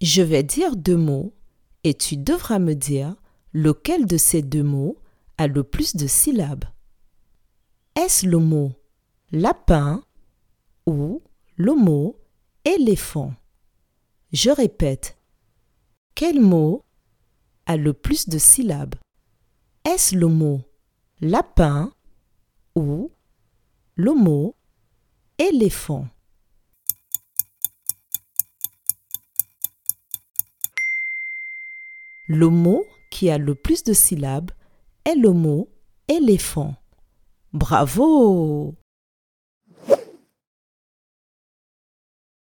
Je vais dire deux mots et tu devras me dire lequel de ces deux mots a le plus de syllabes. Est-ce le mot lapin ou le mot éléphant? Je répète. Quel mot a le plus de syllabes? Est-ce le mot lapin ou le mot éléphant? Le mot qui a le plus de syllabes est le mot éléphant. Bravo